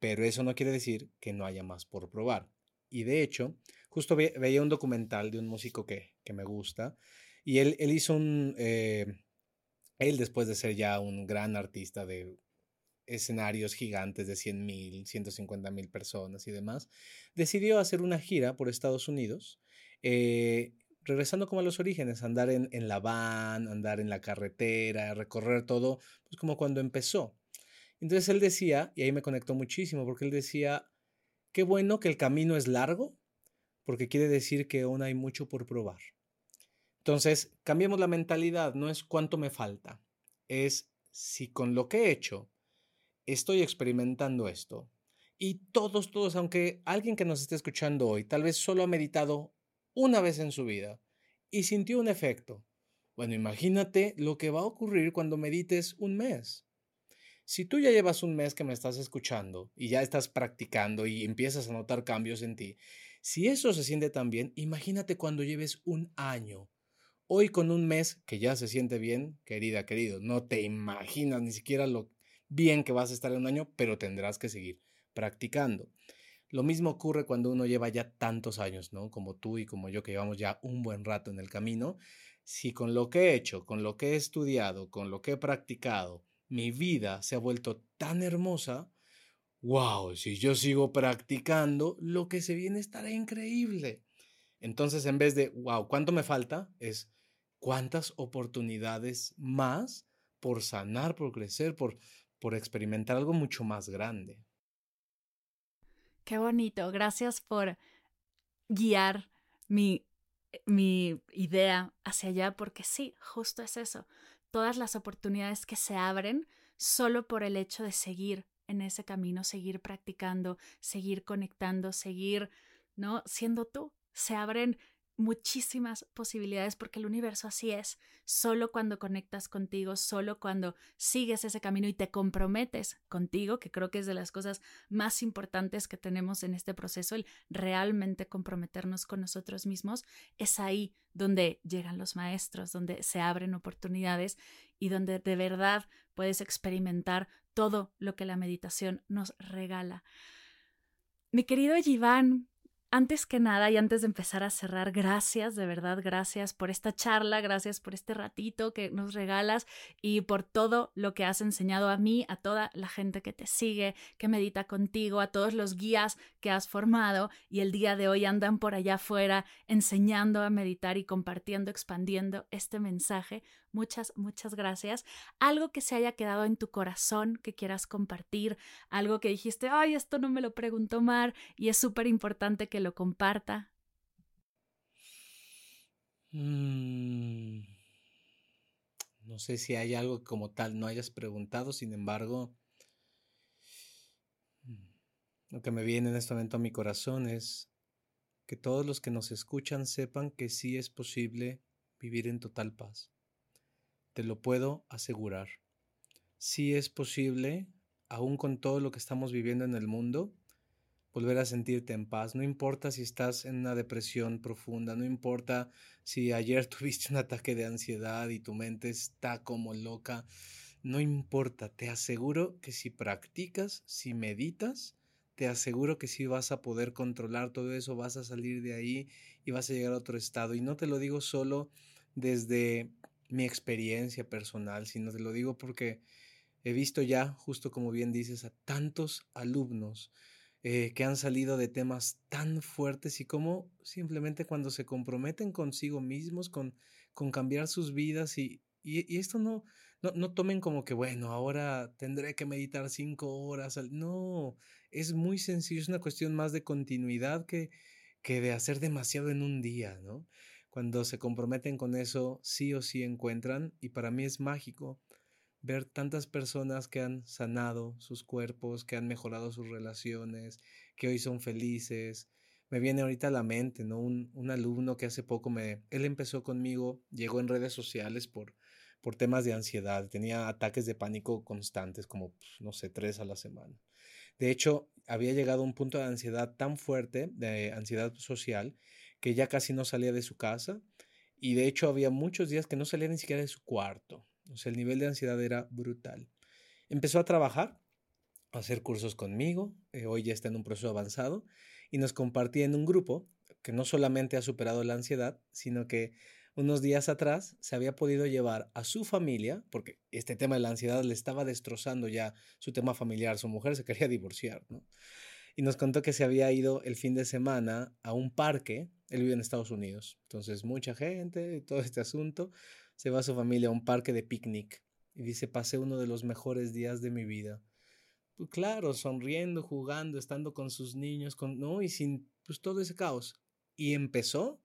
Pero eso no quiere decir que no haya más por probar. Y de hecho, justo veía un documental de un músico que, me gusta y él, él hizo un... Eh, él después de ser ya un gran artista de escenarios gigantes de 100 mil, 150 mil personas y demás, decidió hacer una gira por Estados Unidos eh, regresando como a los orígenes, andar en, la van, andar en la carretera, recorrer todo, pues como cuando empezó. Entonces él decía, y ahí me conectó muchísimo, porque él decía, qué bueno que el camino es largo, porque quiere decir que aún hay mucho por probar. Entonces, cambiemos la mentalidad, no es cuánto me falta, es si con lo que he hecho estoy experimentando esto. Y todos, todos, aunque alguien que nos esté escuchando hoy tal vez solo ha meditado una vez en su vida y sintió un efecto. Bueno, imagínate lo que va a ocurrir cuando medites un mes. Si tú ya llevas un mes que me estás escuchando y ya estás practicando y empiezas a notar cambios en ti, si eso se siente tan bien, imagínate cuando lleves un año. Hoy con un mes que ya se siente bien, querida, querido, no te imaginas ni siquiera lo bien que vas a estar en un año, pero tendrás que seguir practicando. Lo mismo ocurre cuando uno lleva ya tantos años, ¿no? Como tú y como yo que llevamos ya un buen rato en el camino. Si con lo que he hecho, con lo que he estudiado, con lo que he practicado, mi vida se ha vuelto tan hermosa, wow, si yo sigo practicando, lo que se viene estará increíble. Entonces, en vez de, wow, ¿cuánto me falta? Es cuántas oportunidades más por sanar, por crecer, por, por experimentar algo mucho más grande. Qué bonito. Gracias por guiar mi, mi idea hacia allá, porque sí, justo es eso. Todas las oportunidades que se abren solo por el hecho de seguir en ese camino, seguir practicando, seguir conectando, seguir, ¿no? Siendo tú. Se abren muchísimas posibilidades porque el universo así es. Solo cuando conectas contigo, solo cuando sigues ese camino y te comprometes contigo, que creo que es de las cosas más importantes que tenemos en este proceso, el realmente comprometernos con nosotros mismos, es ahí donde llegan los maestros, donde se abren oportunidades y donde de verdad puedes experimentar todo lo que la meditación nos regala. Mi querido Iván, antes que nada y antes de empezar a cerrar, gracias, de verdad, gracias por esta charla, gracias por este ratito que nos regalas y por todo lo que has enseñado a mí, a toda la gente que te sigue, que medita contigo, a todos los guías que has formado y el día de hoy andan por allá afuera enseñando a meditar y compartiendo, expandiendo este mensaje. Muchas, muchas gracias. Algo que se haya quedado en tu corazón que quieras compartir, algo que dijiste, ay, esto no me lo preguntó Mar y es súper importante que lo comparta. Mm, no sé si hay algo como tal no hayas preguntado, sin embargo, mm, lo que me viene en este momento a mi corazón es que todos los que nos escuchan sepan que sí es posible vivir en total paz te lo puedo asegurar. Sí es posible, aún con todo lo que estamos viviendo en el mundo, volver a sentirte en paz. No importa si estás en una depresión profunda, no importa si ayer tuviste un ataque de ansiedad y tu mente está como loca, no importa, te aseguro que si practicas, si meditas, te aseguro que sí vas a poder controlar todo eso, vas a salir de ahí y vas a llegar a otro estado. Y no te lo digo solo desde mi experiencia personal, sino te lo digo porque he visto ya, justo como bien dices, a tantos alumnos eh, que han salido de temas tan fuertes y cómo simplemente cuando se comprometen consigo mismos, con, con cambiar sus vidas y, y, esto no, no, no, tomen como que, bueno, ahora tendré que meditar cinco horas. No, es muy sencillo, es una cuestión más de continuidad que, que de hacer demasiado en un día, ¿no? Cuando se comprometen con eso, sí o sí encuentran, y para mí es mágico ver tantas personas que han sanado sus cuerpos, que han mejorado sus relaciones, que hoy son felices. Me viene ahorita a la mente, ¿no? Un, alumno que hace poco me, él empezó conmigo, llegó en redes sociales por, por temas de ansiedad, tenía ataques de pánico constantes, como, pues, no sé, tres a la semana. De hecho, había llegado a un punto de ansiedad tan fuerte, de ansiedad social, que ya casi no salía de su casa y de hecho había muchos días que no salía ni siquiera de su cuarto. O sea, el nivel de ansiedad era brutal. Empezó a trabajar, a hacer cursos conmigo, eh, hoy ya está en un proceso avanzado y nos compartía en un grupo que no solamente ha superado la ansiedad, sino que unos días atrás se había podido llevar a su familia, porque este tema de la ansiedad le estaba destrozando ya su tema familiar, su mujer se quería divorciar. Y nos contó que se había ido el fin de semana a un parque él vive en Estados Unidos. Entonces, mucha gente todo este asunto. Se va a su familia a un parque de picnic. Y dice, pasé uno de los mejores días de mi vida. Pues claro, sonriendo, jugando, estando con sus niños, con, ¿no? Y sin pues, todo ese caos. Y empezó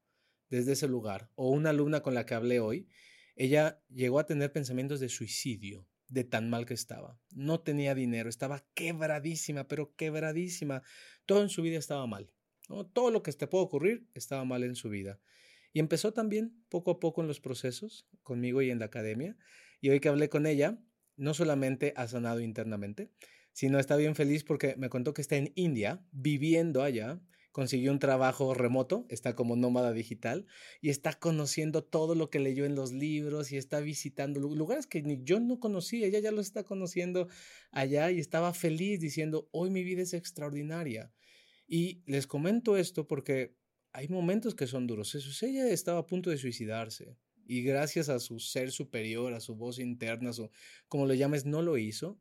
desde ese lugar. O una alumna con la que hablé hoy, ella llegó a tener pensamientos de suicidio, de tan mal que estaba. No tenía dinero, estaba quebradísima, pero quebradísima. Todo en su vida estaba mal. Todo lo que te puede ocurrir estaba mal en su vida. Y empezó también poco a poco en los procesos, conmigo y en la academia. Y hoy que hablé con ella, no solamente ha sanado internamente, sino está bien feliz porque me contó que está en India, viviendo allá, consiguió un trabajo remoto, está como nómada digital y está conociendo todo lo que leyó en los libros y está visitando lugares que ni yo no conocía, ella ya lo está conociendo allá y estaba feliz diciendo, hoy mi vida es extraordinaria. Y les comento esto porque hay momentos que son duros. ella estaba a punto de suicidarse y gracias a su ser superior, a su voz interna, su, como le llames, no lo hizo.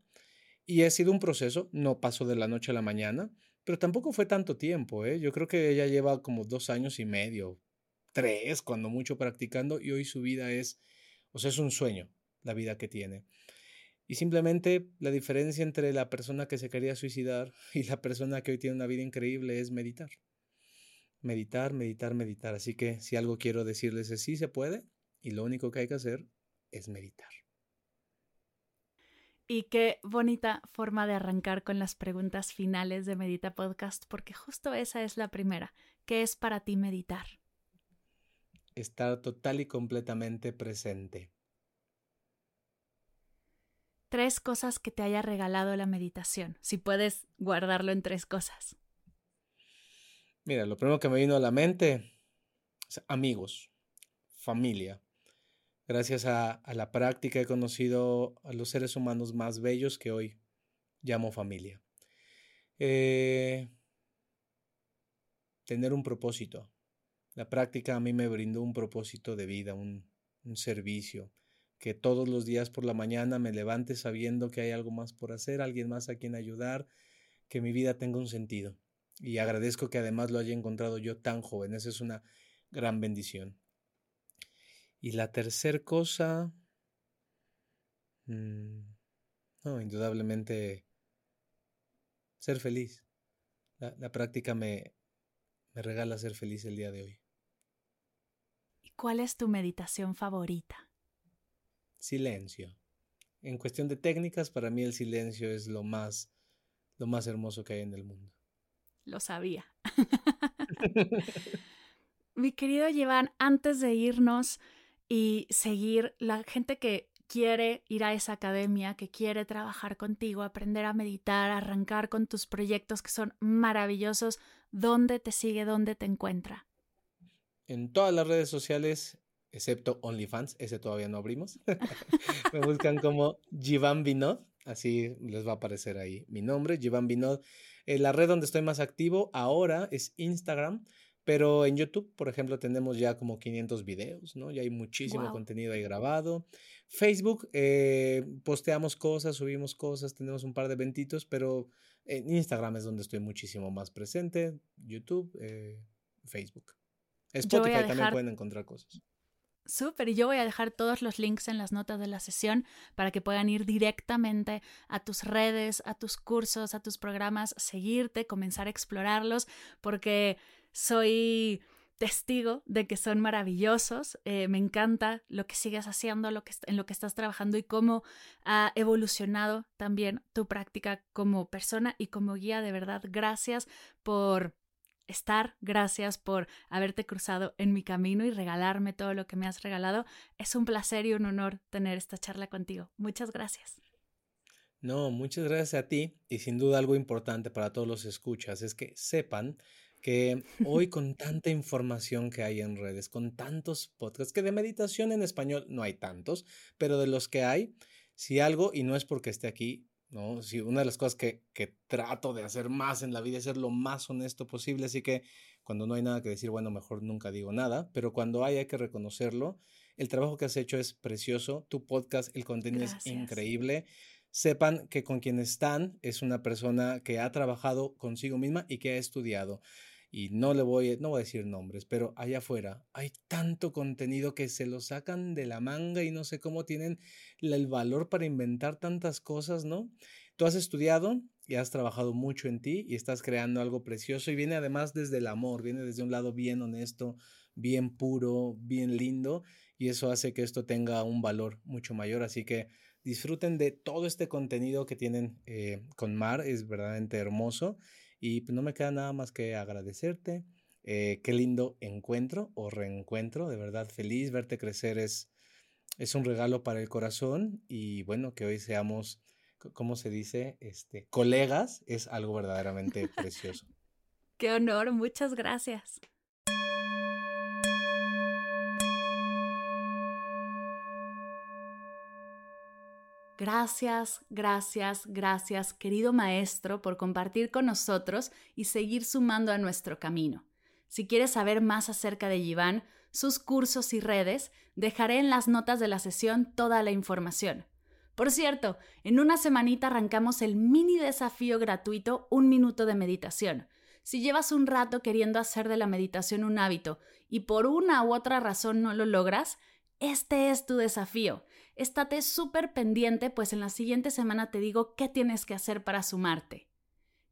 Y ha sido un proceso, no pasó de la noche a la mañana, pero tampoco fue tanto tiempo. ¿eh? Yo creo que ella lleva como dos años y medio, tres, cuando mucho practicando, y hoy su vida es, o sea, es un sueño la vida que tiene. Y simplemente la diferencia entre la persona que se quería suicidar y la persona que hoy tiene una vida increíble es meditar. Meditar, meditar, meditar. Así que si algo quiero decirles es sí se puede y lo único que hay que hacer es meditar. Y qué bonita forma de arrancar con las preguntas finales de Medita Podcast, porque justo esa es la primera. ¿Qué es para ti meditar? Estar total y completamente presente tres cosas que te haya regalado la meditación, si puedes guardarlo en tres cosas. Mira, lo primero que me vino a la mente es amigos, familia. Gracias a, la práctica he conocido a los seres humanos más bellos que hoy llamo familia. Eh, tener un propósito. La práctica a mí me brindó un propósito de vida, un, un servicio, que todos los días por la mañana me levante sabiendo que hay algo más por hacer, alguien más a quien ayudar, que mi vida tenga un sentido. Y agradezco que además lo haya encontrado yo tan joven. Esa es una gran bendición. Y la tercera cosa, mm, no, indudablemente ser feliz. La, práctica me, me regala ser feliz el día de hoy. ¿Y cuál es tu meditación favorita? Silencio. En cuestión de técnicas, para mí el silencio es lo más, lo más hermoso que hay en el mundo. Lo sabía. Mi querido Iván, antes de irnos y seguir, la gente que quiere ir a esa academia, que quiere trabajar contigo, aprender a meditar, arrancar con tus proyectos que son maravillosos, ¿dónde te sigue, dónde te encuentra? En todas las redes sociales, excepto OnlyFans, ese todavía no abrimos. Me buscan como Jivan Vinod, así les va a aparecer ahí mi nombre, Jivan Vinod. Eh, la red donde estoy más activo ahora es Instagram, pero en YouTube, por ejemplo, tenemos ya como 500 videos, ¿no? Ya hay muchísimo contenido ahí grabado. Facebook, eh, posteamos cosas, subimos cosas, tenemos un par de eventitos, pero en Instagram es donde estoy muchísimo más presente, YouTube, eh, Facebook. Spotify también pueden encontrar cosas. Súper, y yo voy a dejar todos los links en las notas de la sesión para que puedan ir directamente a tus redes, a tus cursos, a tus programas, seguirte, comenzar a explorarlos, porque soy testigo de que son maravillosos. Eh, me encanta lo que sigues haciendo, lo en lo que estás trabajando y cómo ha evolucionado también tu práctica como persona y como guía. De verdad, gracias por estar, gracias por haberte cruzado en mi camino y regalarme todo lo que me has regalado. Es un placer y un honor tener esta charla contigo. Muchas gracias. No, muchas gracias a ti y sin duda algo importante para todos los escuchas es que sepan que hoy con tanta información que hay en redes, con tantos podcasts, que de meditación en español no hay tantos, pero de los que hay, si algo, y no es porque esté aquí, ¿no? Si una de las cosas que, que trato de hacer más en la vida es ser lo más honesto posible, así que cuando no hay nada que decir, bueno, mejor nunca digo nada, pero cuando hay hay que reconocerlo. El trabajo que has hecho es precioso, tu podcast, el contenido es increíble. Sepan que con quien están es una persona que ha trabajado consigo misma y que ha estudiado y no le voy, no voy a decir nombres, pero allá afuera hay tanto contenido que se lo sacan de la manga y no sé cómo tienen el valor para inventar tantas cosas, ¿no? Tú has estudiado y has trabajado mucho en ti y estás creando algo precioso y viene además desde el amor, viene desde un lado bien honesto, bien puro, bien lindo y eso hace que esto tenga un valor mucho mayor. Así que disfruten de todo este contenido que tienen eh, con Mar, es verdaderamente hermoso y pues no me queda nada más que agradecerte. Eh, qué lindo encuentro o reencuentro, de verdad feliz. Verte crecer es, es un regalo para el corazón y bueno, que hoy seamos, ¿cómo se dice? Este, colegas es algo verdaderamente precioso. Qué honor, muchas gracias. Gracias, gracias, gracias, querido maestro, por compartir con nosotros y seguir sumando a nuestro camino. Si quieres saber más acerca de Yiván, sus cursos y redes, dejaré en las notas de la sesión toda la información. Por cierto, en una semanita arrancamos el mini desafío gratuito Un Minuto de Meditación. Si llevas un rato queriendo hacer de la meditación un hábito y por una u otra razón no lo logras, este es tu desafío estate súper pendiente, pues en la siguiente semana te digo qué tienes que hacer para sumarte.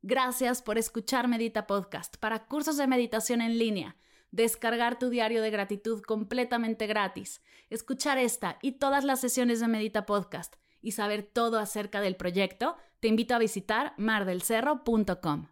Gracias por escuchar Medita Podcast para cursos de meditación en línea, descargar tu diario de gratitud completamente gratis, escuchar esta y todas las sesiones de Medita Podcast y saber todo acerca del proyecto, te invito a visitar mardelcerro.com.